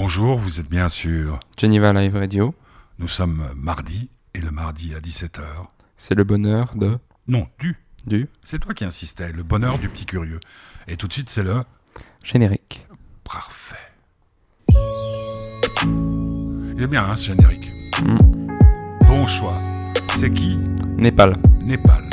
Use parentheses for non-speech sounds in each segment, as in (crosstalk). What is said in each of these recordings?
Bonjour, vous êtes bien sûr. Geneva Live Radio. Nous sommes mardi, et le mardi à 17h. C'est le bonheur de. Non, du. Du. C'est toi qui insistais, le bonheur du petit curieux. Et tout de suite, c'est le. Générique. Parfait. Il est bien, hein, ce générique. Mm. Bon choix. C'est qui Népal. Népal.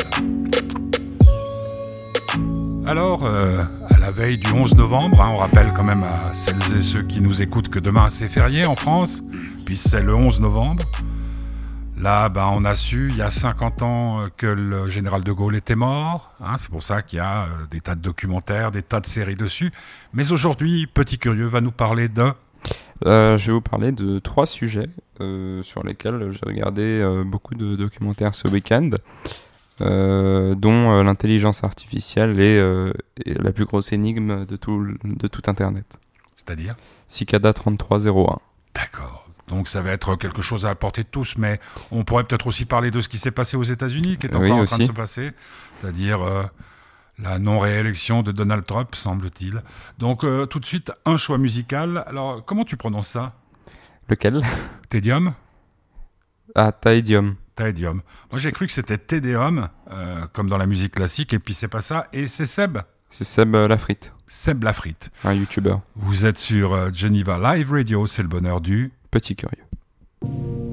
Alors, euh, la veille du 11 novembre, hein, on rappelle quand même à celles et ceux qui nous écoutent que demain c'est férié en France, puis c'est le 11 novembre. Là, ben, on a su il y a 50 ans euh, que le général de Gaulle était mort. Hein, c'est pour ça qu'il y a euh, des tas de documentaires, des tas de séries dessus. Mais aujourd'hui, Petit Curieux va nous parler de... Euh, je vais vous parler de trois sujets sur lesquels j'ai regardé beaucoup de documentaires ce week-end, euh, dont euh, l'intelligence artificielle est, euh, est la plus grosse énigme de tout, de tout Internet. C'est-à-dire? Cicada 3301. D'accord. Donc ça va être quelque chose à apporter de tous, mais on pourrait peut-être aussi parler de ce qui s'est passé aux États-Unis, qui est encore Oui, en train de se passer, c'est-à-dire euh, la non-réélection de Donald Trump, semble-t-il. Donc euh, tout de suite, un choix musical. Alors, comment tu prononces ça? Lequel? Tédium Ah, Taedium. Taedium. Moi j'ai cru que c'était Tédéum, euh, comme dans la musique classique, et puis c'est pas ça, et c'est Seb. C'est Seb euh, Lafrite, Seb Lafrite. un YouTuber. Vous êtes sur euh, Geneva Live Radio, c'est le bonheur du... Petit curieux.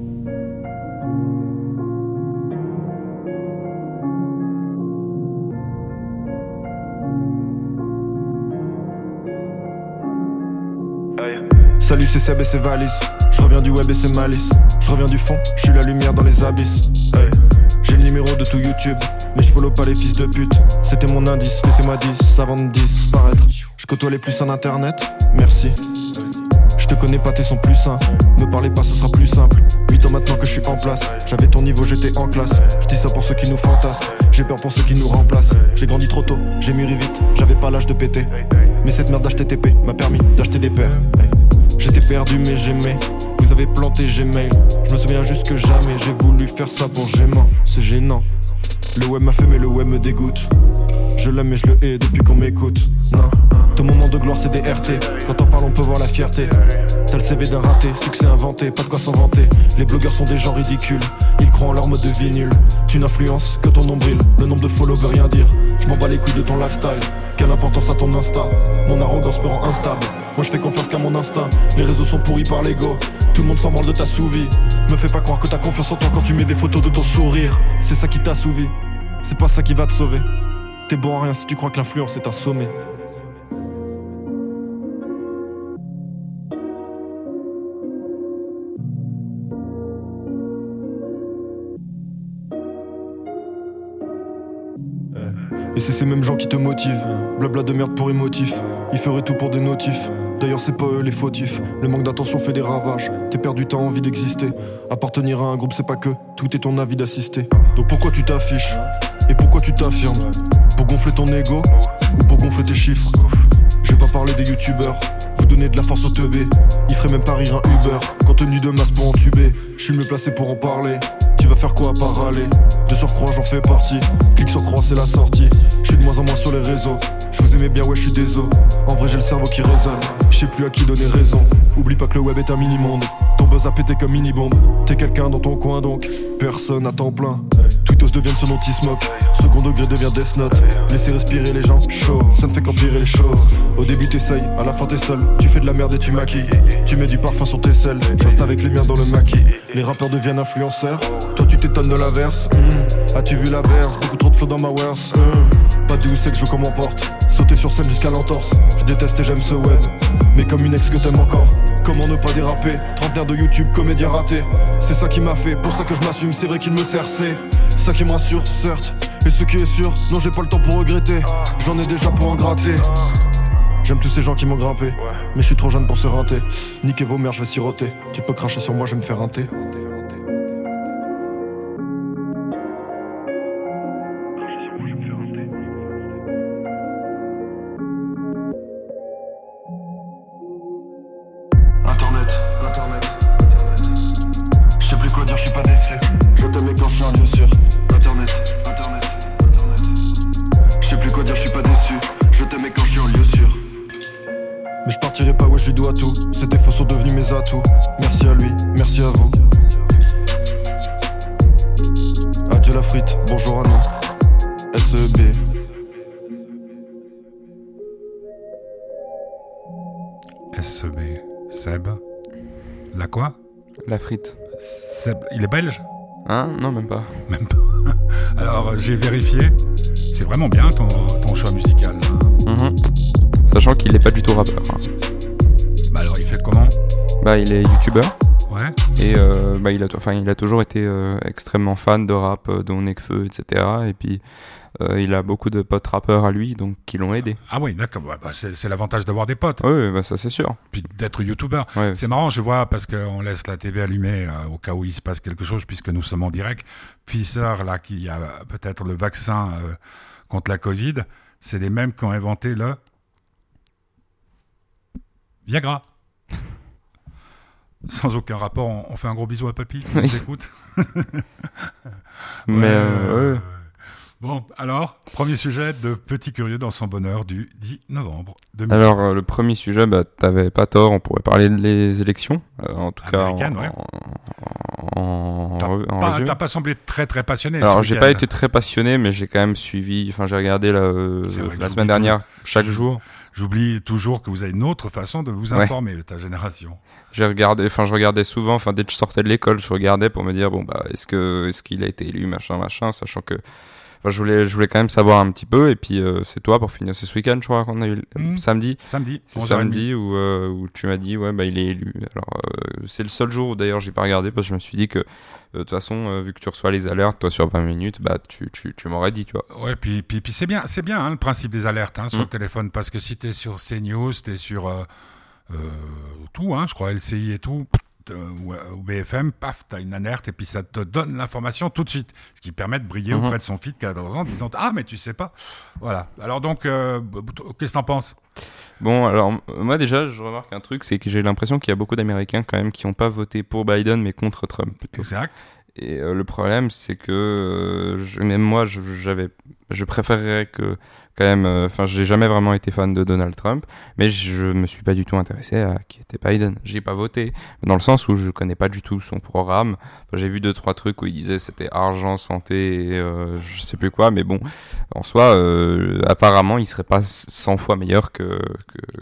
Salut c'est Seb et c'est Valise Je reviens du web et c'est Malice Je reviens du fond, je suis la lumière dans les abysses. J'ai le numéro de tout YouTube Mais je follow pas les fils de pute C'était mon indice, laissez-moi 10 avant de disparaître Je côtoie les plus en internet, merci je te connais pas, tes sons plus sains. Me parlez pas, ce sera plus simple. 8 ans maintenant que je suis en place. J'avais ton niveau, j'étais en classe. Je dis ça pour ceux qui nous fantasment. J'ai peur pour ceux qui nous remplacent. J'ai grandi trop tôt, j'ai mûri vite. J'avais pas l'âge de péter. Mais cette merde d'HTTP m'a permis d'acheter des paires. J'étais perdu, mais j'aimais. Vous avez planté Gmail. Je me souviens juste que jamais j'ai voulu faire ça pour Gément. C'est gênant. Le web m'a fait, mais le web me dégoûte. Je l'aime, mais je le hais depuis qu'on m'écoute. Non. Ton moment de gloire, c'est des RT. Quand on parle, on peut voir la fierté. T'as le CV d'un raté, succès inventé, pas de quoi s'en vanter. Les blogueurs sont des gens ridicules, ils croient en leur de vie nul. Tu n'influences que ton nombril, le nombre de follow veut rien dire. Je m'en bats les couilles de ton lifestyle, quelle importance à ton insta? Mon arrogance me rend instable, moi je fais confiance qu'à mon instinct. Les réseaux sont pourris par l'ego, tout le monde s'en branle de ta sous-vie. Me fais pas croire que t'as confiance en toi quand tu mets des photos de ton sourire. C'est ça qui t'assouvit, c'est pas ça qui va te sauver. T'es bon à rien si tu crois que l'influence est un sommet. Et c'est ces mêmes gens qui te motivent. Blabla de merde pour émotif. Ils feraient tout pour des notifs. D'ailleurs, c'est pas eux les fautifs. Le manque d'attention fait des ravages. T'es perdu, t'as envie d'exister. Appartenir à un groupe, c'est pas que. Tout est ton avis d'assister. Donc pourquoi tu t'affiches? Et pourquoi tu t'affirmes Pour gonfler ton ego Ou pour gonfler tes chiffres Je vais pas parler des youtubeurs. Vous donnez de la force au teubé. Ils feraient même pas rire un Uber. Contenu de masse pour entuber. Je suis mieux placé pour en parler. Tu vas faire quoi à part râler De surcroît j'en fais partie Clique sur croix c'est la sortie Je suis de moins en moins sur les réseaux Je vous aimais bien ouais je suis désolé En vrai j'ai le cerveau qui résonne Je sais plus à qui donner raison Oublie pas que le web est un mini-monde a pété comme mini-bombe. T'es quelqu'un dans ton coin donc Personne à temps plein. Twittos deviennent ce dont ils Second degré devient Death Note. Laissez respirer les gens chaud Ça ne fait qu'empirer les choses. Au début t'essayes, à la fin t'es seul. Tu fais de la merde et tu maquilles. Tu mets du parfum sur tes selles. Reste avec les miens dans le maquis. Les rappeurs deviennent influenceurs. Toi tu t'étonnes de l'inverse. Hmm. As-tu vu l'inverse Beaucoup trop de flow dans ma worse. Hmm. Pas de où c'est que je comment porte. Sauter sur scène jusqu'à l'entorse. Je déteste et j'aime ce web. Mais comme une ex que t'aimes encore Comment ne pas déraper Trentenaire de YouTube, comédien raté. C'est ça qui m'a fait, pour ça que je m'assume C'est vrai qu'il me sert, c'est ça qui me rassure, certes. Et ce qui est sûr, non j'ai pas le temps pour regretter. J'en ai déjà pour en gratter. J'aime tous ces gens qui m'ont grimpé Mais je suis trop jeune pour se rinter Niquez vos mères, je vais siroter. Tu peux cracher sur moi, je vais me faire un quoi La frite. Il est belge Hein? Non, même pas. Même pas. (laughs) Alors, euh, j'ai vérifié. C'est vraiment bien ton, ton choix musical. Mhm. Sachant qu'il est pas du tout rappeur. hein. Bah alors, il fait comment? Bah, il est youtubeur. Et euh, bah, il, a, enfin, il a toujours été euh, extrêmement fan de rap, euh, dont Nekfeu, etc. Et puis, euh, il a beaucoup de potes rappeurs à lui, donc qui l'ont aidé. Ah oui, d'accord. Ouais, bah, c'est c'est l'avantage d'avoir des potes, Oui, bah, ça c'est sûr. puis d'être youtubeur. Ouais. C'est marrant, je vois, parce qu'on laisse la TV allumée euh, au cas où il se passe quelque chose, puisque nous sommes en direct. Pfizer, là, qui a peut-être le vaccin euh, contre la Covid, c'est les mêmes qui ont inventé le Viagra. Sans aucun rapport, on, on fait un gros bisou à Papy qui (laughs) nous écoute. (laughs) Mais euh, ouais. Bon, alors, premier sujet de Petit Curieux dans son bonheur du 10 novembre 2000. Alors, euh, le premier sujet, bah, t'avais pas tort, on pourrait parler des élections, euh, en tout cas en, ouais. en, en, T'as pas, résumé. t'as pas semblé très très passionné. Alors, j'ai pas été très passionné, mais j'ai quand même suivi, enfin, j'ai regardé la, euh, semaine dernière, chaque jour. J'oublie toujours que vous avez une autre façon de vous Ouais. informer, ta génération. J'ai regardé, enfin, je regardais souvent, enfin, dès que je sortais de l'école, je regardais pour me dire, bon, bah, est-ce que, est-ce qu'il a été élu, machin, machin, sachant que, enfin, je voulais, je voulais quand même savoir un petit peu, et puis, euh, c'est toi, pour finir, c'est ce week-end, je crois, qu'on a eu, Mhm. samedi. Samedi, C'est 11h30. samedi où, euh, où tu m'as dit, ouais, bah, il est élu. Alors, euh, c'est le seul jour où d'ailleurs j'ai pas regardé parce que je me suis dit que, de toute façon, vu que tu reçois les alertes, toi, sur 20 minutes, bah, tu, tu, tu m'aurais dit, tu vois. Ouais, puis, puis, puis c'est bien, c'est bien hein, le principe des alertes hein, sur le téléphone, parce que si t'es sur CNews, t'es sur euh, euh, tout, hein, je crois LCI et tout, euh, ou, ou BFM, paf, t'as une alerte et puis ça te donne l'information tout de suite, ce qui permet de briller Mhm. auprès de son feed 14 ans en disant ah mais tu sais pas, voilà. Alors donc, euh, qu'est-ce que t'en penses? Bon, alors, moi, déjà, je remarque un truc, c'est que j'ai l'impression qu'il y a beaucoup d'Américains, quand même, qui ont pas voté pour Biden, mais contre Trump, plutôt. Exact. Et euh, le problème, c'est que euh, je- même moi, je- j'avais, je préférerais que, quand même, euh, enfin, j'ai jamais vraiment été fan de Donald Trump, mais je me suis pas du tout intéressé à qui était Biden. J'ai pas voté, dans le sens où je connais pas du tout son programme. J'ai vu deux trois trucs où il disait c'était argent, santé, et, euh, je sais plus quoi, mais bon, en soi, euh, apparemment, il serait pas 100 fois meilleur que, que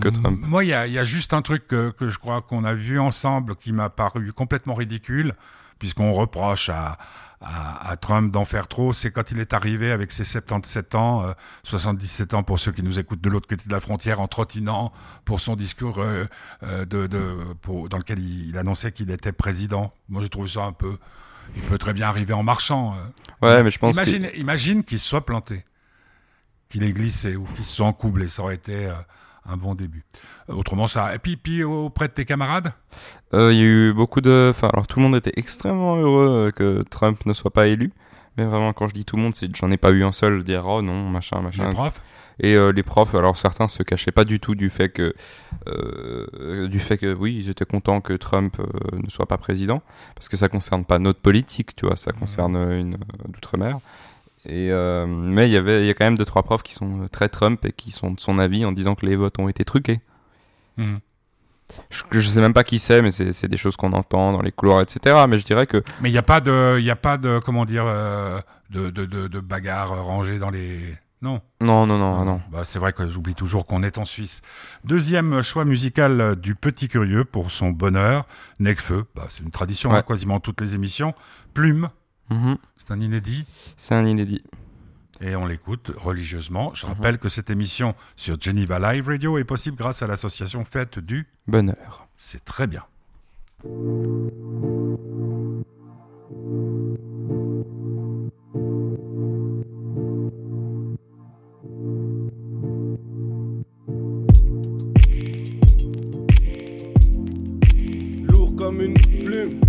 que Trump. Moi, il y a, il y a juste un truc que, que je crois qu'on a vu ensemble qui m'a paru complètement ridicule, puisqu'on reproche à, à, à Trump d'en faire trop, c'est quand il est arrivé avec ses 77 ans, euh, 77 ans pour ceux qui nous écoutent de l'autre côté de la frontière, en trottinant pour son discours euh, euh, de, de, pour, dans lequel il, il annonçait qu'il était président. Moi, je trouve ça un peu... Il peut très bien arriver en marchant. euh. Ouais, mais je pense imagine, qu'il soit planté, qu'il ait glissé ou qu'il se soit encoublé. Ça aurait été euh, un bon début. Euh, Autrement, ça. Et puis, puis auprès de tes camarades? Euh, Il y a eu beaucoup de. Enfin, alors tout le monde était extrêmement heureux euh, que Trump ne soit pas élu. Mais vraiment, quand je dis tout le monde, c'est j'en ai pas eu un seul dire oh non, machin, machin. les profs? Et euh, les profs, alors certains se cachaient pas du tout du fait que, euh, du fait que oui, ils étaient contents que Trump euh, ne soit pas président, parce que ça concerne pas notre politique, tu vois, ça concerne une d'outre-mer. Et euh, mais il y avait, il y a quand même deux trois profs qui sont euh, très Trump et qui sont de son avis en disant que les votes ont été truqués. Mhm. Je, je sais même pas qui c'est, mais c'est des choses qu'on entend dans les couloirs, etc. Mais je dirais que Mais il n'y a pas de, il a pas de, comment dire, euh, de, de, de, de bagarres rangées dans les. Non? non, non, non, ah non. Bah, c'est vrai que j'oublie toujours qu'on est en Suisse. Deuxième choix musical du petit curieux pour son bonheur, Necfeu. Bah, c'est une tradition, Ouais. hein, quasiment toutes les émissions. Plume, Mhm. c'est un inédit. C'est un inédit. et on l'écoute religieusement. Mhm. Je rappelle que cette émission sur Geneva Live Radio est possible grâce à l'association Fête du. Bonheur. C'est très bien. Lourd comme une plume.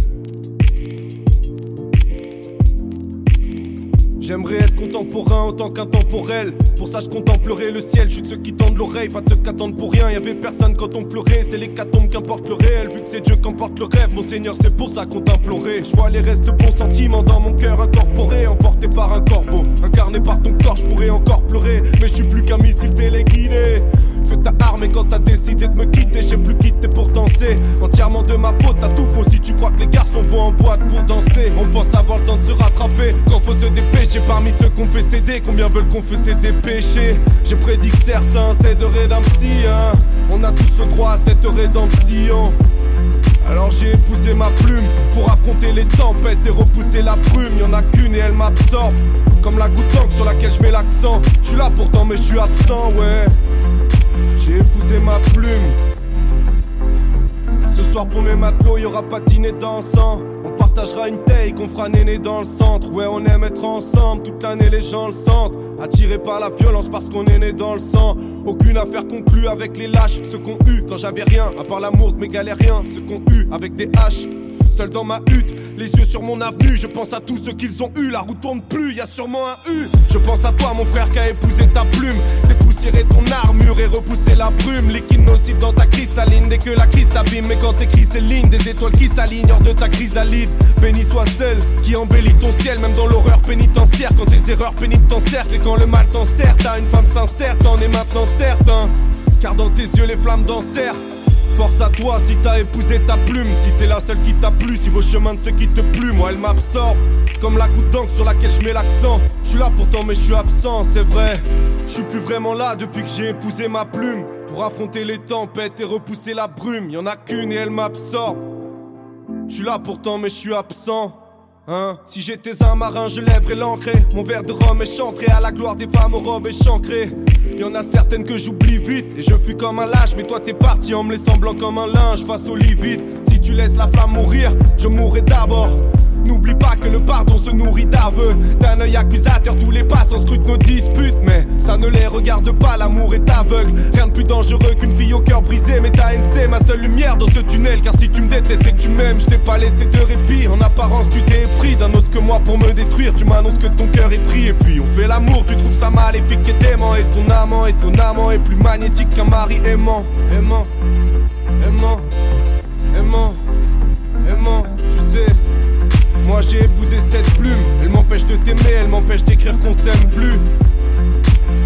J'aimerais être contemporain autant qu'intemporel. Pour ça, je contemplerai le ciel. Je suis de ceux qui tendent l'oreille, pas de ceux qui attendent pour rien. Y avait personne quand on pleurait. C'est l'hécatombe qu'importe le réel. Vu que c'est Dieu qu'emporte le rêve, mon Seigneur, c'est pour ça qu'on t'implorait. Je vois les restes de bons sentiments dans mon cœur incorporé, emporté par un corbeau. Incarné par ton corps, je pourrais encore pleurer. Mais je suis plus qu'un missile téléguidé. Que ta arme et quand t'as décidé de me quitter, je sais plus quitter pour danser. Entièrement de ma faute, t'as tout faux si tu crois que les garçons vont en boîte pour danser. On pense avoir le temps de se rattraper quand faut se dépêcher parmi ceux qu'on fait céder, combien veulent confesser des péchés? J'ai prédit que certains, c'est de rédemption. On a tous le droit à cette rédemption. Alors j'ai épousé ma plume pour affronter les tempêtes et repousser la brume. Y'en a qu'une et elle m'absorbe comme la goutte d'encre sur laquelle je mets l'accent. Je suis là pourtant mais je suis absent, ouais. J'ai épousé ma plume. Ce soir pour mes matelots, y aura pas de dîner dansant. On partagera une taille qu'on fera néné dans le centre. Ouais, on aime être ensemble, toute l'année les gens le sentent. Attiré par la violence parce qu'on est né dans le sang. Aucune affaire conclue avec les lâches, ceux qu'on eu quand j'avais rien, à part l'amour de mes galériens, ceux qu'on eu avec des haches. Seul dans ma hutte, les yeux sur mon avenue, je pense à tous ceux qu'ils ont eu. La roue tourne plus, y a sûrement un U. Je pense à toi, mon frère, qui a épousé ta plume. Dépoussiérer ton armure et repousser la brume. Liquide nocif dans ta cristalline dès que la crise t'abîme. Mais quand t'écris ces lignes, des étoiles qui s'alignent hors de ta chrysalide. Béni soit celle qui embellit ton ciel, même dans l'horreur pénitentiaire. Quand tes erreurs pénitentiaires et quand le mal t'en sert, t'as une femme sincère, t'en es maintenant certain. Car dans tes yeux, les flammes dansèrent. Force à toi si t'as épousé ta plume, si c'est la seule qui t'a plu, si vos chemins de ceux qui te plument, moi elle m'absorbe. Comme la goutte d'encre sur laquelle je mets l'accent. Je suis là pourtant mais je suis absent, c'est vrai. Je suis plus vraiment là depuis que j'ai épousé ma plume. Pour affronter les tempêtes et repousser la brume, y en a qu'une et elle m'absorbe. Je suis là pourtant mais je suis absent. Hein si j'étais un marin, je lèverais l'ancré. Mon verre de rhum est chantré à la gloire des femmes aux robes échancrées. Y en a certaines que j'oublie vite et je fuis comme un lâche. Mais toi t'es parti en me laissant blanc comme un linge face au lit vide. Si tu laisses la flamme mourir, je mourrai d'abord. N'oublie pas que le pardon se nourrit d'aveux. D'un œil accusateur, tous les passants scrutent nos disputes. Mais ça ne les regarde pas, l'amour est aveugle. Rien de plus dangereux qu'une fille au cœur brisé. Mais ta haine, c'est ma seule lumière dans ce tunnel. Car si tu me détestes, c'est que tu m'aimes. Je t'ai pas laissé de répit. En apparence, tu t'es pris d'un autre que moi pour me détruire. Tu m'annonces que ton cœur est pris. Et puis on fait l'amour, tu trouves ça maléfique et dément. Et ton amant, et ton amant est plus magnétique qu'un mari aimant. Aimant, aimant, aimant. Moi j'ai épousé cette plume, elle m'empêche de t'aimer, elle m'empêche d'écrire qu'on s'aime plus.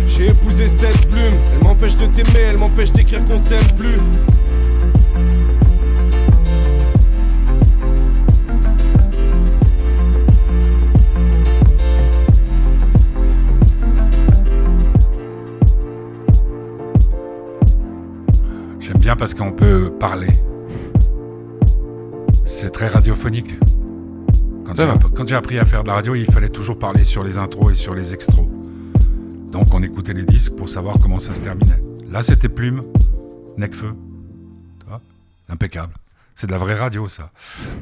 J'ai épousé cette plume, elle m'empêche de t'aimer, elle m'empêche d'écrire qu'on s'aime plus. J'aime bien parce qu'on peut parler. C'est très radiophonique. Quand j'ai appris à faire de la radio, il fallait toujours parler sur les intros et sur les extros. Donc on écoutait les disques pour savoir comment ça se terminait. Là, c'était Plume, Necfeu. Impeccable. C'est de la vraie radio, ça.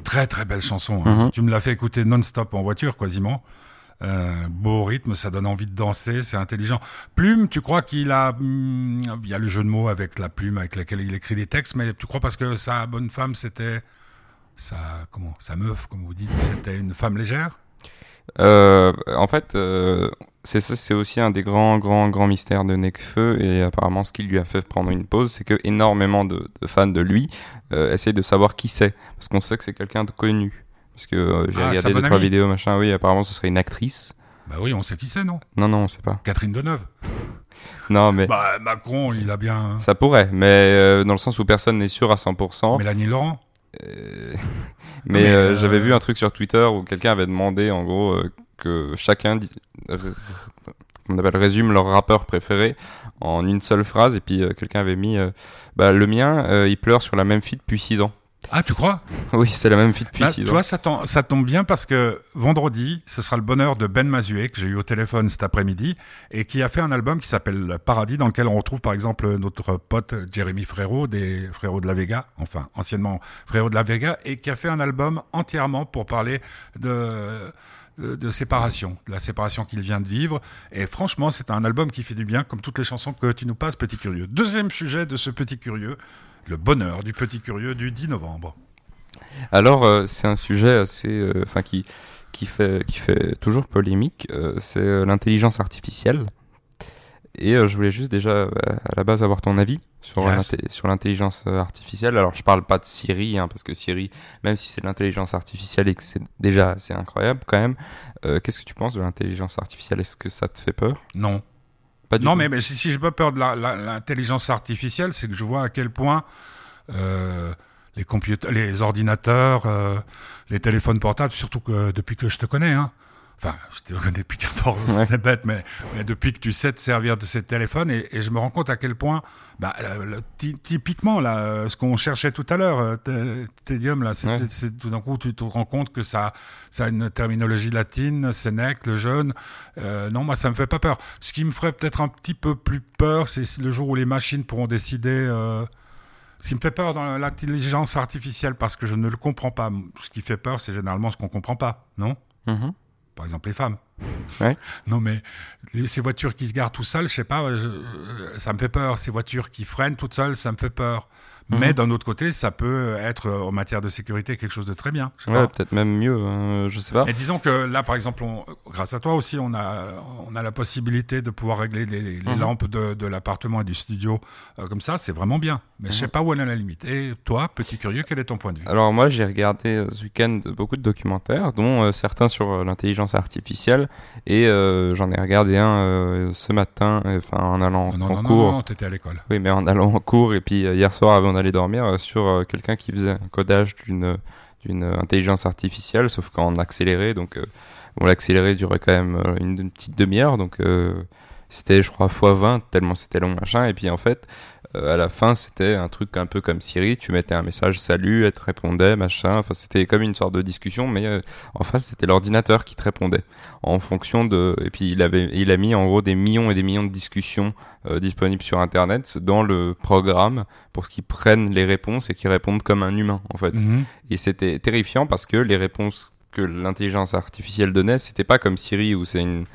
Très très belle chanson. Hein. Mhm. Tu me l'as fait écouter non-stop en voiture, quasiment. Euh, beau rythme, ça donne envie de danser, c'est intelligent. Plume, tu crois qu'il a, hmm, il y a le jeu de mots avec la plume avec laquelle il écrit des textes, mais tu crois parce que sa bonne femme c'était sa comment sa meuf, comme vous dites, c'était une femme légère? Euh, En fait, euh, c'est c'est aussi un des grands grands grands mystères de Necfeu et apparemment ce qui lui a fait prendre une pause, c'est que énormément de, fans de lui euh, essayent de savoir qui c'est parce qu'on sait que c'est quelqu'un de connu. Parce que j'ai ah, regardé deux, trois vidéos, machin. Oui, apparemment, ce serait une actrice. Bah oui, on sait qui c'est, non? Non, non, on sait pas. Catherine Deneuve. non, mais. Bah, Macron, il a bien. Hein. Ça pourrait, mais euh, dans le sens où personne n'est sûr à 100%. Mélanie Laurent euh, (laughs) Mais, j'avais vu un truc sur Twitter où quelqu'un avait demandé, en gros, que chacun. On appelle résume leur rappeur préféré en une seule phrase et puis quelqu'un avait mis bah, le mien il pleure sur la même fille depuis 6 ans ah, tu crois? (laughs) Oui, c'est la même fille depuis bah, Tu vois, ça, ça tombe bien parce que vendredi, ce sera le bonheur de Ben Mazué, que j'ai eu au téléphone cet après-midi, et qui a fait un album qui s'appelle Paradis, dans lequel on retrouve par exemple notre pote Jérémy Frérot, des Frérots de la Vega, enfin anciennement Frérot de la Vega, et qui a fait un album entièrement pour parler de de, séparation, de la séparation qu'il vient de vivre. Et franchement, c'est un album qui fait du bien, comme toutes les chansons que tu nous passes, Petit Curieux. Deuxième sujet de ce Petit Curieux, le bonheur du petit curieux du 10 novembre. Alors, euh, c'est un sujet assez, euh, enfin qui qui fait, qui fait toujours polémique, euh, c'est l'intelligence artificielle. Et je voulais juste déjà à la base avoir ton avis sur Yes. l'intelligence artificielle. Alors je parle pas de Siri, hein, parce que Siri, même si c'est de l'intelligence artificielle et que c'est déjà assez incroyable quand même, qu'est-ce que tu penses de l'intelligence artificielle? Est-ce que ça te fait peur? Non. Pas du Non, tout. mais, mais si, si j'ai pas peur de l'intelligence artificielle, c'est que je vois à quel point euh, les computers, les ordinateurs, euh, les téléphones portables, surtout que depuis que je te connais, hein. Enfin, je te connais depuis 14 ans, Ouais. c'est bête, mais, mais depuis que tu sais te servir de ces téléphones, et, et je me rends compte à quel point, bah, euh, typiquement, là, euh, ce qu'on cherchait tout à l'heure, euh, Tedium, là, c'est Ouais. tout d'un coup, tu te rends compte que ça, ça a une terminologie latine, Sénèque, le jeune. Euh, non, moi, ça me fait pas peur. Ce qui me ferait peut-être un petit peu plus peur, c'est le jour où les machines pourront décider. Euh, ce qui me fait peur dans l'intelligence artificielle, parce que je ne le comprends pas. Ce qui fait peur, c'est généralement ce qu'on comprend pas, non? Mhm. Par exemple, les femmes. Ouais. Non, mais les- ces voitures qui se garent tout seules, je sais pas, je- euh, ça me fait peur. Ces voitures qui freinent toutes seules, ça me fait peur. Mhm. Mais d'un autre côté, ça peut être, euh, en matière de sécurité, quelque chose de très bien. Ouais, peut-être même mieux, hein, je sais pas. Et disons que là, par exemple, on- grâce à toi aussi, on a, on a la possibilité de pouvoir régler les, les Mhm. lampes de, de l'appartement et du studio euh, comme ça. C'est vraiment bien. Mais Mhm. je sais pas où elle est la limite. Et toi, petit curieux, quel est ton point de vue? Alors moi j'ai regardé euh, ce week-end beaucoup de documentaires, dont euh, certains sur euh, l'intelligence artificielle, et euh, j'en ai regardé un euh, ce matin, euh, enfin en allant Non, en non, non, cours. non, non, t'étais à l'école. Oui, mais en allant en cours et puis euh, hier soir avant d'aller dormir euh, sur euh, quelqu'un qui faisait un codage d'une d'une intelligence artificielle, sauf qu'en accéléré. Donc, euh, bon, l'accéléré durait quand même une, petite demi-heure, donc c'était, je crois, x20 tellement c'était long machin. Et puis en fait, euh, à la fin, c'était un truc un peu comme Siri. Tu mettais un message salut, elle te répondait machin. Enfin, c'était comme une sorte de discussion, mais euh, en face, c'était l'ordinateur qui te répondait en fonction de. Et puis il avait, il a mis en gros des millions et des millions de discussions euh, disponibles sur Internet dans le programme pour qu'ils prennent les réponses et qu'ils répondent comme un humain en fait. Mhm. Et c'était terrifiant parce que les réponses que l'intelligence artificielle donnait, c'était pas comme Siri où c'est une,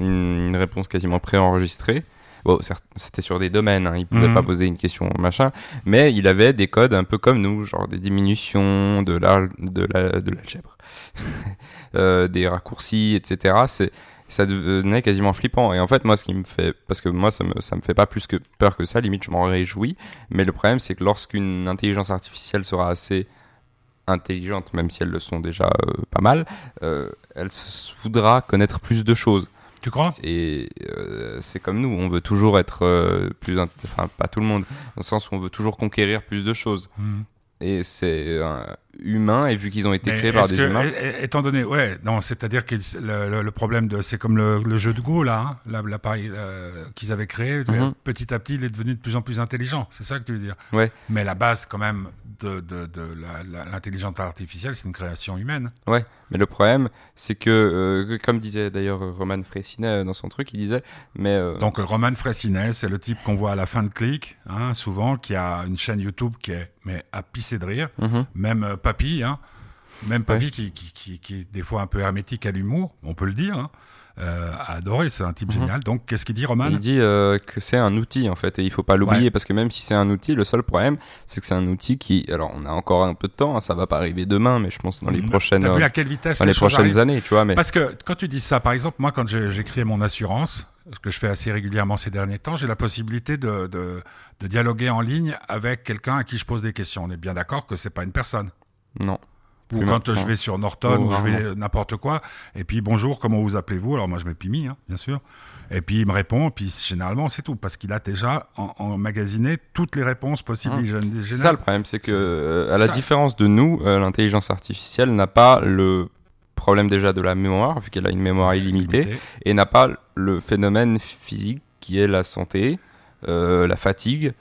une, une réponse quasiment préenregistrée. Bon, c'était sur des domaines, hein, il pouvait Mhm. pas poser une question machin, mais il avait des codes un peu comme nous, genre des diminutions, de la de la de l'algèbre, (laughs) euh, des raccourcis, etc. C'est ça devenait quasiment flippant. Et en fait, moi, ce qui me fait, parce que moi, ça me, ça me fait pas plus que peur que ça, limite, je m'en réjouis. Mais le problème, c'est que lorsqu'une intelligence artificielle sera assez intelligente, même si elles le sont déjà euh, pas mal, euh, elle voudra connaître plus de choses. Tu crois? Et euh, c'est comme nous, on veut toujours être euh, plus, enfin pas tout le monde, dans le sens où on veut toujours conquérir plus de choses. Mhm. Et c'est euh, humain, et vu qu'ils ont été créés par des que- humains, Étant donné, ouais, non, c'est-à-dire que le, le- le problème de, c'est comme le, le jeu de Go là, hein, la- l'appareil euh, qu'ils avaient créé. Mhm. Petit à petit, il est devenu de plus en plus intelligent. C'est ça que tu veux dire? Ouais. Mais la base, quand même, de, de, l'intelligence artificielle, c'est une création humaine. Ouais, mais le problème, c'est que, euh, comme disait d'ailleurs Roman Fressinet euh, dans son truc, il disait, mais euh, Donc Roman Fressinet, c'est le type qu'on voit à la fin de Click, hein, souvent, qui a une chaîne YouTube qui est mais à pisser de rire. mhm, Même Papy, hein, même Papy qui, qui, qui, qui est des fois un peu hermétique à l'humour, on peut le dire, hein, euh, a adoré, c'est un type Mhm. génial. Donc qu'est-ce qu'il dit Roman? Il dit euh, que c'est un outil en fait, et il faut pas l'oublier Ouais. parce que même si c'est un outil, le seul problème, c'est que c'est un outil qui, alors on a encore un peu de temps, hein, ça va pas arriver demain, mais je pense dans les Mmh. prochaines, vu euh, à quelle vitesse dans les prochaines années, tu vois, mais Parce que quand tu dis ça, par exemple, moi, quand j'ai j'ai créé mon assurance, ce que je fais assez régulièrement ces derniers temps, j'ai la possibilité de, de, de dialoguer en ligne avec quelqu'un à qui je pose des questions. On est bien d'accord que c'est pas une personne. Non. Ou quand maintenant. je vais sur Norton, Oh, ou je vais n'importe quoi, et puis bonjour, comment vous appelez-vous? Alors moi je mets Pimi, hein, bien sûr. Et puis il me répond, et puis généralement c'est tout, parce qu'il a déjà en- emmagasiné toutes les réponses possibles. Gén- C'est ça le problème, c'est que euh, à la ça. différence de nous, euh, l'intelligence artificielle n'a pas le problème déjà de la mémoire, vu qu'elle a une mémoire illimitée, Limité. et n'a pas le phénomène physique qui est la santé, euh, la fatigue,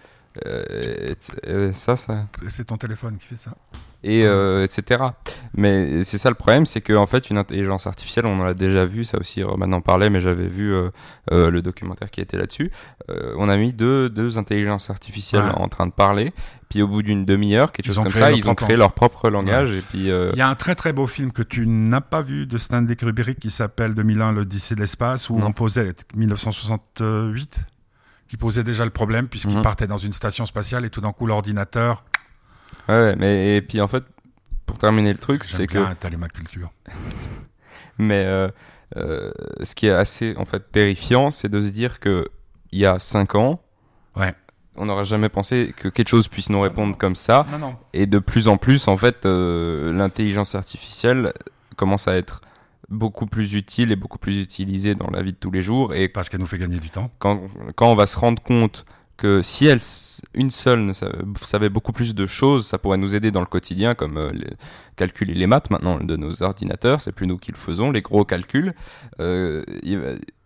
et, et ça, ça, C'est ton téléphone qui fait ça. Et euh, etc. Mais c'est ça le problème, c'est qu'en fait une intelligence artificielle, on en a déjà vu, ça aussi Roman en parlait, mais j'avais vu euh, euh, le documentaire qui était là-dessus. Euh, on a mis deux, deux intelligences artificielles Ouais. en train de parler, puis au bout d'une demi-heure, quelque Ils chose comme ça, ils ont créé leur propre langage et puis euh, Il y a un très très beau film que tu n'as pas vu de Stanley Kubrick qui s'appelle 2001 l'Odyssée de l'espace où Non. on posait 1968 qui posait déjà le problème puisqu'il Mhm. partait dans une station spatiale et tout d'un coup l'ordinateur ouais, mais et puis en fait pour terminer le truc, J'aime c'est que étaler ma culture. (laughs) Mais euh, euh, ce qui est assez en fait terrifiant, c'est de se dire que il y a 5 ans, Ouais. on n'aurait jamais pensé que quelque chose puisse nous répondre comme ça. Non, non. Et de plus en plus, en fait, euh, l'intelligence artificielle commence à être beaucoup plus utile et beaucoup plus utilisée dans la vie de tous les jours. Et Parce qu'elle nous fait gagner du temps. quand, quand on va se rendre compte que si elle, une seule, savait beaucoup plus de choses, ça pourrait nous aider dans le quotidien, comme euh, les calculs et les maths maintenant de nos ordinateurs, c'est plus nous qui le faisons, les gros calculs. Euh,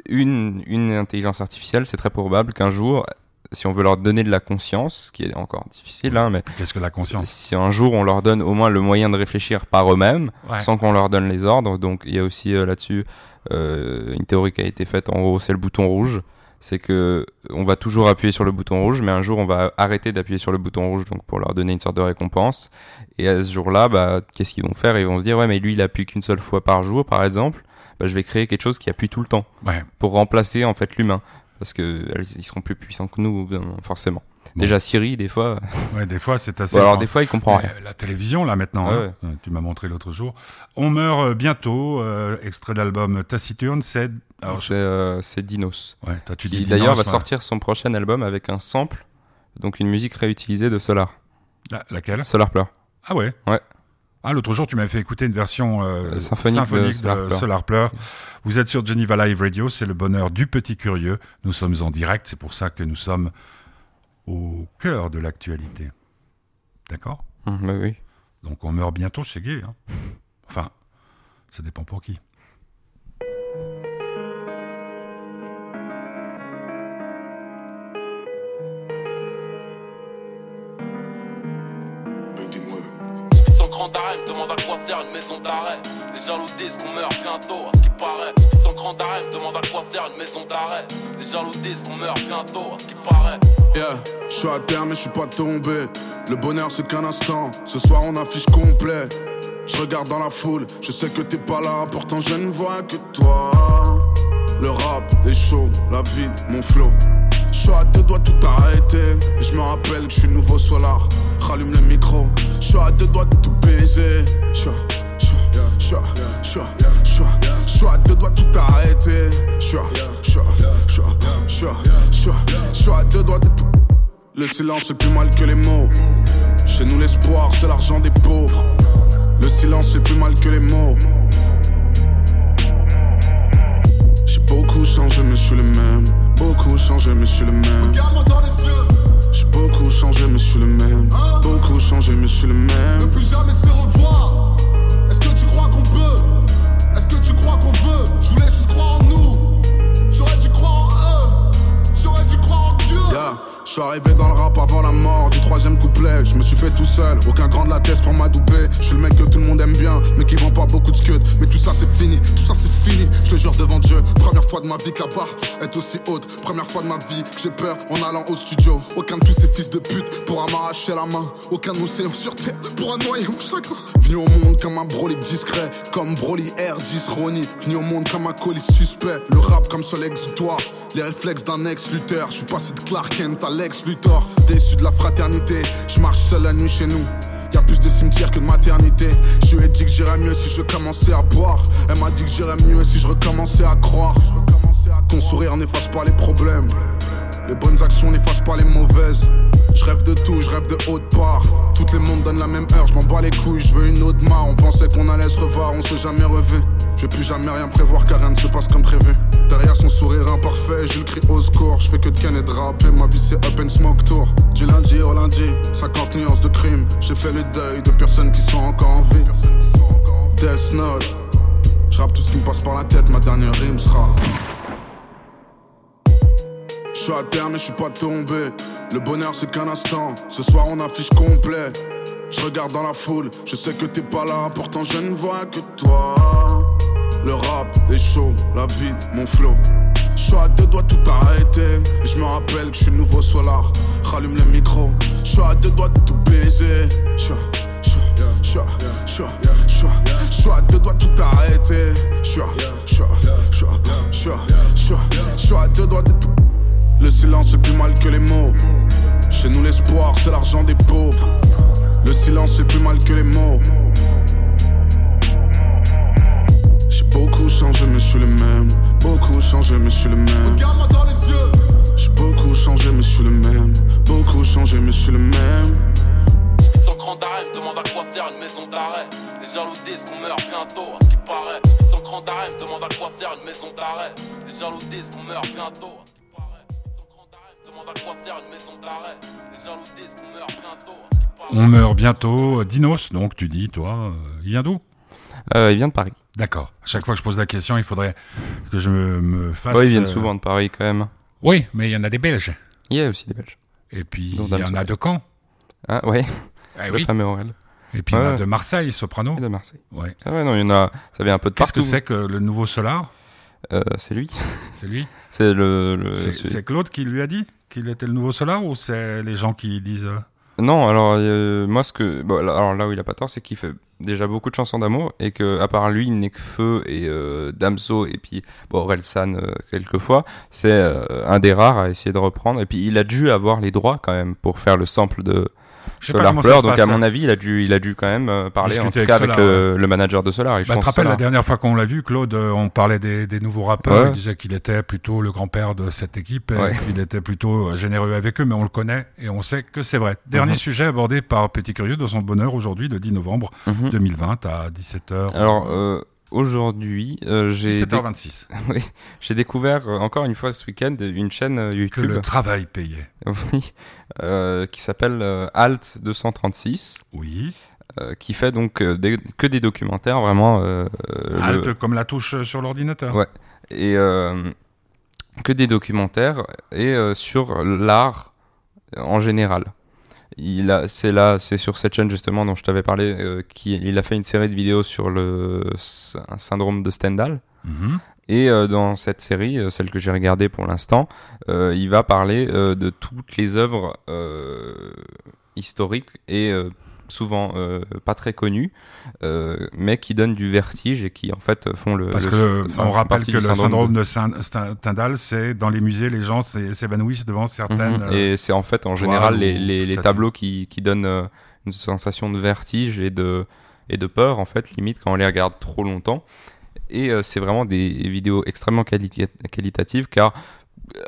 une, une intelligence artificielle, c'est très probable qu'un jour, si on veut leur donner de la conscience, ce qui est encore difficile, hein, mais Qu'est-ce que la conscience? si un jour on leur donne au moins le moyen de réfléchir par eux-mêmes, Ouais. sans qu'on leur donne les ordres. Donc il y a aussi euh, là-dessus euh, une théorie qui a été faite. En gros, c'est le bouton rouge. C'est que on va toujours appuyer sur le bouton rouge, mais un jour on va arrêter d'appuyer sur le bouton rouge, donc pour leur donner une sorte de récompense. Et à ce jour-là, bah, qu'est-ce qu'ils vont faire? Ils vont se dire ouais, mais lui il appuie qu'une seule fois par jour, par exemple. Bah, je vais créer quelque chose qui appuie tout le temps Ouais. pour remplacer en fait l'humain, parce que ils seront plus puissants que nous, euh, forcément. Bon. Déjà Siri, des fois. ouais, des fois, c'est assez. Alors grand. des fois il comprend rien. euh, La télévision, là, maintenant, Ouais, hein, euh, tu m'as montré l'autre jour. On meurt euh, bientôt, euh, extrait d'album Taciturne, c'est... C'est euh, Dinos. Ouais, toi, tu qui dis d'ailleurs va sortir son prochain album avec un sample, donc une musique réutilisée de Solar. La- laquelle? Solar Pleure. Ah ouais? Ouais. Ah, l'autre jour, tu m'avais fait écouter une version euh, Euh, symphonique de Solar Pleur. Solar Pleur. Vous êtes sur Geneva Live Radio, c'est le bonheur du petit curieux. Nous sommes en direct, c'est pour ça que nous sommes au cœur de l'actualité. D'accord? Hum, bah oui. Donc on meurt bientôt, c'est gay. Hein enfin, ça dépend pour qui. Les jaloux disent qu'on meurt bientôt, à ce qui paraît. Sans grand d'arrêt, me demande à quoi sert une maison d'arrêt. Les jaloux disent qu'on meurt bientôt, à ce qui paraît. Yeah, je suis à terre mais je suis pas tombé. Le bonheur c'est qu'un instant, ce soir on affiche complet. Je regarde dans la foule, je sais que t'es pas là, pourtant je ne vois que toi. Le rap, les shows, la vie, mon flow. Je suis à deux doigts tout arrêter. Je me rappelle que je suis nouveau solar. Rallume le micro, je suis à deux doigts de tout baiser. Je suis à- deux doigts de tout arrêter. Je suis à- deux doigts tout. Le silence c'est plus mal que les mots. Chez nous l'espoir c'est l'argent des pauvres. Le silence c'est plus mal que les mots. J'ai beaucoup changé mais je suis le même. Beaucoup changé mais je suis le même. Regarde-moi dans les yeux, J'ai beaucoup changé mais je suis le même. Beaucoup changé mais je suis le ne même. plus jamais se revoir. Suis arrivé dans le rap avant la mort du troisième couplet. Je me suis fait tout seul, aucun grand de la tête pour m'adouber. Je suis le mec que tout le monde aime bien, mais qui vend pas beaucoup de scud. Mais tout ça c'est fini, tout ça c'est fini. Je te jure devant Dieu, première fois de ma vie que la barre est aussi haute. Première fois de ma vie que j'ai peur en allant au studio. Aucun de tous ces fils de pute pourra m'arracher la main. Aucun de nous c'est sur terre pourra noyer mon chagrin. Venu au monde comme un Broly discret, comme Broly R10 Ronnie. Venu au monde comme un colis suspect. Le rap comme seul exutoire, les réflexes d'un ex-lutteur. Je suis passé de Clark Kent à Lex Luthor. Déçu de la fraternité, je marche seul la nuit chez nous. Y a plus de cimetières que de maternité. Je lui ai dit que j'irais mieux si je commençais à boire. Elle m'a dit que j'irais mieux si je recommençais à croire. Ton sourire n'efface pas les problèmes. Les bonnes actions n'effacent pas les mauvaises. Je rêve de tout, je rêve de haute part. Toutes les mondes donnent la même heure, je m'en bats les couilles, je veux une autre mare. On pensait qu'on allait se revoir, on s'est jamais revu. Je vais plus jamais rien prévoir car rien ne se passe comme prévu. Derrière son sourire imparfait, je le crie au score. Je fais que de canner de rap et ma vie c'est up and smoke tour. Du lundi au lundi, 50 nuances de crime. J'ai fait le deuil de personnes qui sont encore en vie. Death Note, je tout ce qui me passe par la tête, ma dernière rime sera. Je suis à terre mais je suis pas tombé. Le bonheur c'est qu'un instant. Ce soir on affiche complet. Je regarde dans la foule, je sais que t'es pas là, pourtant je ne vois que toi. Le rap, les shows, la vie, mon flow. Je suis à deux doigts tout arrêter. Je me rappelle que je suis nouveau solar. Rallume le micro. Je suis à deux doigts de tout baiser. Je suis à- deux doigts tout arrêter. Je suis à- deux doigts de tout. Le silence c'est plus mal que les mots. Chez nous l'espoir c'est l'argent des pauvres. Le silence c'est plus mal que les mots. Beaucoup changé, mais je suis le même. Beaucoup changé, mais je suis le même. Regarde-moi dans les yeux. J'ai beaucoup changé, mais je suis le même. Beaucoup changé, mais je suis le même. Grands d'arrêt, me demande à quoi sert une maison d'arrêt. Les jaloux disent qu'on meurt bientôt, à ce qui paraît. Grands d'arrêt, me demande à quoi sert une maison d'arrêt. Les jaloux disent qu'on meurt bientôt, à ce qui paraît. Grands d'arrêt, me demande à quoi sert une maison d'arrêt. Les jaloux disent qu'on meurt bientôt, à ce qui paraît. On meurt bientôt. Dinos, donc tu dis, toi, euh, il vient d'où? Euh, il vient de Paris. D'accord. À chaque fois que je pose la question, il faudrait que je me, me fasse. Ouais, ils viennent euh, souvent de Paris quand même. Oui, mais il y en a des Belges. Il y a aussi des Belges. Et puis, il y en a de Caen. Ah ouais, le oui. fameux Aurel. Et puis, il y en a de Marseille, Soprano. Et de Marseille. Ouais. Ah ouais, non, il y en a. Ça vient un peu de Qu'est-ce partout. que c'est que le nouveau Solar? Euh, C'est lui. (laughs) C'est lui? C'est le. le- C'est Claude qui lui a dit qu'il était le nouveau Solar ou c'est les gens qui disent. euh, Non, alors euh, moi ce que bon, alors là où il a pas tort, c'est qu'il fait déjà beaucoup de chansons d'amour et que à part lui, Nekfeu et euh, Damso et puis bon Orelsan euh, quelquefois, c'est euh, un des rares à essayer de reprendre. Et puis il a dû avoir les droits quand même pour faire le sample de Je sais pas Solar comment ça Pleur, se donc à mon avis, il a dû il a dû quand même euh, parler en tout cas avec le, le manager de Solar. Et je Bah, tu te pense rappelles la dernière fois qu'on l'a vu, Claude, euh, on parlait des, des nouveaux rappeurs. Ouais. Il disait qu'il était plutôt le grand-père de cette équipe et Ouais. qu'il était plutôt euh, généreux avec eux, mais on le connaît et on sait que c'est vrai. Dernier Mhm. sujet abordé par Petit Curieux de son bonheur aujourd'hui, le 10 novembre Mhm. 2020 à 17h. Alors euh, aujourd'hui, euh, j'ai 17h26. (laughs) oui, j'ai découvert euh, encore une fois ce week-end une chaîne euh, Que YouTube. le travail payait. (laughs) Oui, qui s'appelle Alt 236, Oui. qui fait donc des- que des documentaires vraiment Alt le- comme la touche sur l'ordinateur. Ouais. et que des documentaires et sur l'art en général. Il a, c'est là, c'est sur cette chaîne justement dont je t'avais parlé, euh, qui, il a fait une série de vidéos sur le un syndrome de Stendhal. Mhm. Et euh, dans cette série, euh, celle que j'ai regardée pour l'instant, euh, il va parler de toutes les œuvres historiques et souvent euh, pas très connues, euh, mais qui donnent du vertige et qui en fait font le. Parce le- que enfin, on rappelle que le syndrome de- de c'est dans les musées, les gens s'é- s'évanouissent devant certaines. Mhm. Et c'est en fait en général les, les, les statues. tableaux qui, qui donnent euh, une sensation de vertige et de, et de peur en fait, limite quand on les regarde trop longtemps. Et euh, c'est vraiment des vidéos extrêmement quali- qualitatives car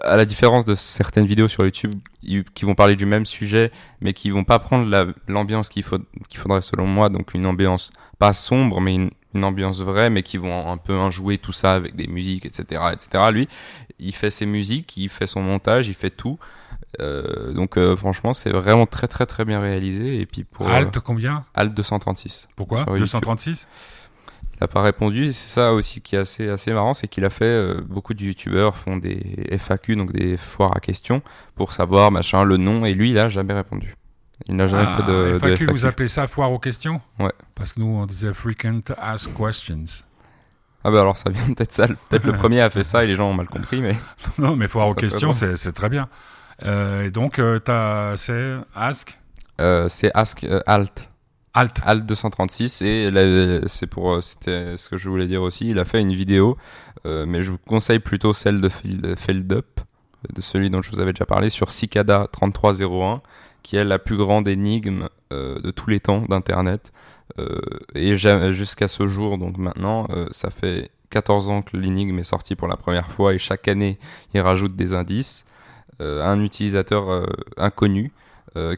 à la différence de certaines vidéos sur YouTube qui vont parler du même sujet mais qui vont pas prendre la- l'ambiance qu'il faut, qu'il faudrait selon moi, donc une ambiance pas sombre mais une, une ambiance vraie mais qui vont un peu enjouer tout ça avec des musiques etc etc. Lui il fait ses musiques, il fait son montage, il fait tout. Euh, donc euh, franchement c'est vraiment très très très bien réalisé et puis pour euh, Alt combien Alt 236 Pourquoi? Sur YouTube. 236 il n'a pas répondu. C'est ça aussi qui est assez, assez marrant, c'est qu'il a fait, euh, beaucoup de youtubeurs font des FAQ, donc des foires à questions, pour savoir machin, le nom, et lui, il a jamais répondu. Il n'a jamais Ah, fait de, de FAQ, FAQ. vous appelez ça foire aux questions? Ouais. Parce que nous, on disait frequent ask questions. Ah bah alors ça vient peut-être ça. Peut-être le premier a fait ça et les gens ont mal compris, mais (laughs) Non, mais foire aux questions, c'est c'est très bien. Euh, et donc, euh, t'as- c'est ask? Euh, c'est Ask Alt. Alt. Alt 236 et c'est pour euh, c'était ce que je voulais dire aussi. Il a fait une vidéo euh, mais je vous conseille plutôt celle de Feld- Feldup de celui dont je vous avais déjà parlé sur Cicada 3301 qui est la plus grande énigme euh, de tous les temps d'internet. Et jusqu'à ce jour donc maintenant ça fait 14 ans que l'énigme est sortie pour la première fois et chaque année il rajoute des indices. Un utilisateur inconnu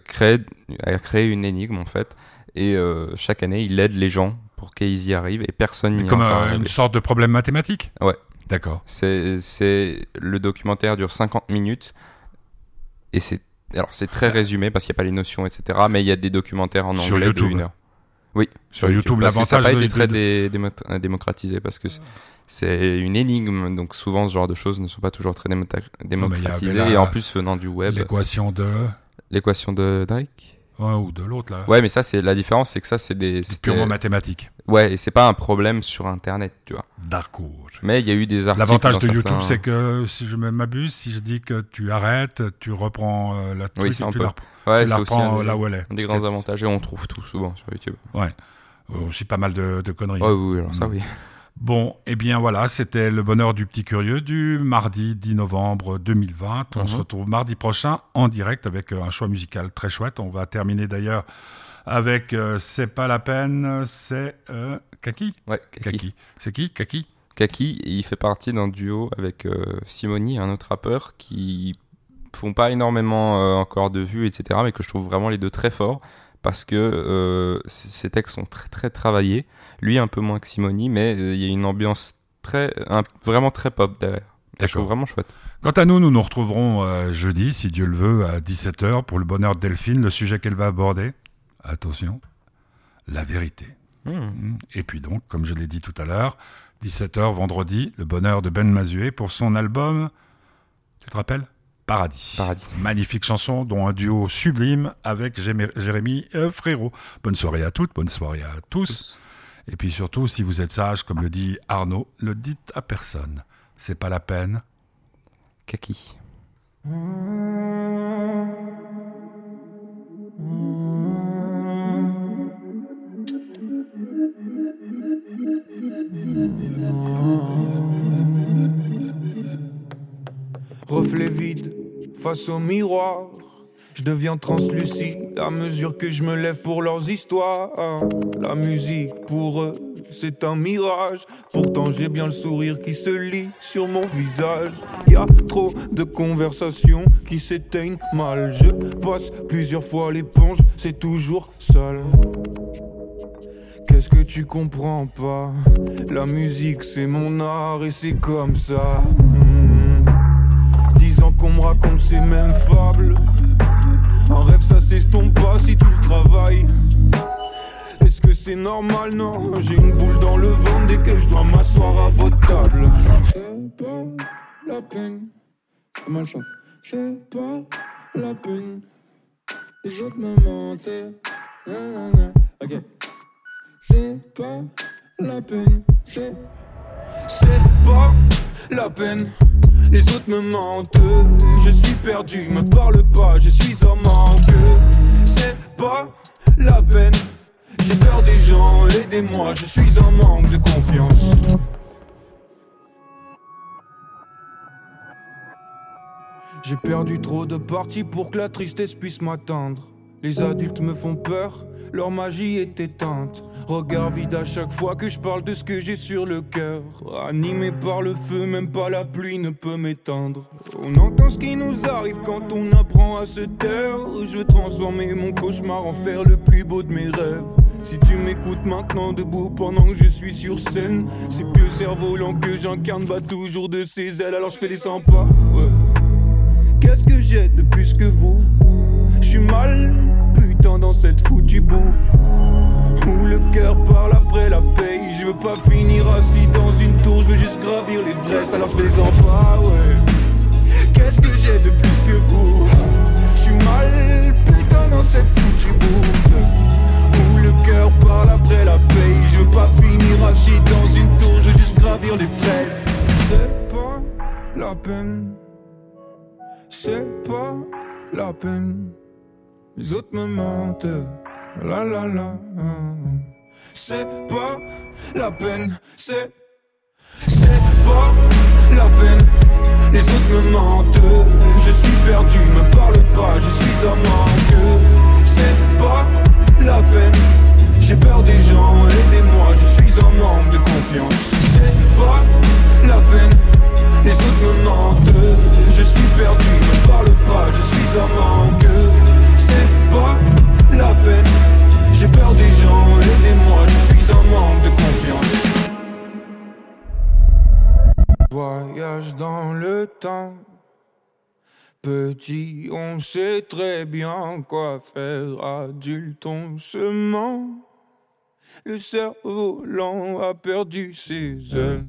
crée a créé une énigme en fait et euh, chaque année il aide les gens pour qu'ils y arrivent et personne n'y est Comme euh, une sorte de problème mathématique? Ouais. D'accord. C'est, le documentaire dure 50 minutes et c'est alors c'est très résumé parce qu'il n'y a pas les notions etc. Mais il y a des documentaires en Sur anglais YouTube. de une heure. Oui, Sur YouTube, parce que ça n'a pas été très dé- euh, démocratisé parce que c'est- c'est une énigme, donc souvent ce genre de choses ne sont pas toujours très démocratisées et en plus venant du web, L'équation de. l'équation de Drake. Ouais, ou de l'autre, là. Ouais, mais ça c'est la différence, c'est que ça c'est des C'est purement mathématique. Ouais, et c'est pas un problème sur Internet, tu vois. D'accord. Mais il y a eu des articles. L'avantage de YouTube, c'est que si je m'abuse, si je dis que tu arrêtes, tu reprends euh, la truc ça, et tu la, Ouais, tu la reprends un là où elle est. un des grands avantages et on trouve tout souvent sur YouTube. Ouais. Euh, Aussi pas mal de, de conneries. Ouais, oui, alors ça, Mm. oui. Bon, eh bien voilà, c'était le bonheur du petit curieux du mardi 10 novembre 2020. On Mhm. se retrouve mardi prochain en direct avec euh, un choix musical très chouette. On va terminer d'ailleurs avec euh, C'est pas la peine, c'est euh, Kaki Ouais, Kaki. Kaki. C'est qui Kaki? Kaki, il fait partie d'un duo avec euh, Simoni, un autre rappeur, qui font pas énormément encore de vues, etc., mais que je trouve vraiment les deux très forts, parce que euh, ces textes sont très très travaillés. Lui un peu moins que Simoni, mais euh, il y a une ambiance très, un- vraiment très pop derrière. Trouve vraiment chouette. Quant à nous, nous nous retrouverons euh, jeudi, si Dieu le veut, à 17h pour le bonheur de Delphine. Le sujet qu'elle va aborder, attention, la vérité. Hmm. Mm. Et puis donc, comme je l'ai dit tout à l'heure, 17h vendredi, le bonheur de Ben Mazué pour son album, tu te rappelles? Paradis. Paradis. Magnifique chanson dont un duo sublime avec Jérémy euh, Frérot. Bonne soirée à toutes, bonne soirée à tous. Et puis surtout, si vous êtes sage, comme le dit Arnaud, ne dites à personne. C'est pas la peine. Kaki. Reflet vide face au miroir. Je deviens translucide à mesure que je me lève pour leurs histoires. La musique pour eux, c'est un mirage. Pourtant, j'ai bien le sourire qui se lit sur mon visage. Y a trop de conversations qui s'éteignent mal. Je passe plusieurs fois l'éponge, c'est toujours seul. Qu'est-ce que tu comprends pas? La musique, c'est mon art et c'est comme ça. Qu'on me raconte ces mêmes fables. Un rêve, ça s'estompe pas si tu le travailles. Est-ce que c'est normal? Non, j'ai une boule dans le ventre dès que je dois m'asseoir à votre table. C'est pas la peine. C'est ça. C'est pas la peine. Les autres me mentaient. Ok. C'est pas la peine. C'est. C'est pas la peine. Les autres me mentent, je suis perdu, me parle pas, je suis en manque. C'est pas la peine, j'ai peur des gens, aidez-moi, je suis en manque de confiance. J'ai perdu trop de parties pour que la tristesse puisse m'atteindre. Les adultes me font peur, leur magie est éteinte. Regard vide à chaque fois que je parle de ce que j'ai sur le cœur. Animé par le feu, même pas la pluie ne peut m'éteindre. On entend ce qui nous arrive quand on apprend à se taire. Je veux transformer mon cauchemar en faire le plus beau de mes rêves. Si tu m'écoutes maintenant debout pendant que je suis sur scène, c'est que cerf-volant que j'incarne bat toujours de ses ailes. Alors je fais des 100 pas. Ouais. Qu'est-ce que j'ai de plus que vous? Suis mal, putain, dans cette foutue boucle Où le cœur parle après la paye Je veux pas finir assis dans une tour Je veux juste gravir les Everest Alors je des 100 pas, ouais. Qu'est-ce que j'ai de plus que vous? Je suis mal, putain, dans cette foutue boucle Où le cœur parle après la paye Je veux pas finir assis dans une tour Je veux juste gravir les fraises C'est pas la peine. C'est pas la peine. Les autres me mentent, la la la. C'est pas la peine, c'est. C'est pas la peine. Les autres me mentent, je suis perdu, me parle pas, je suis en manque. C'est pas la peine. J'ai peur des gens, aidez-moi, je suis en manque de confiance. C'est pas la peine. Les autres me mentent, je suis perdu, me parle pas, je suis en manque. La peine, j'ai peur des gens, aidez-moi, je suis en manque de confiance. Voyage dans le temps. Petit, on sait très bien quoi faire. Adulte, on se ment. Le cerveau lent a perdu ses ailes.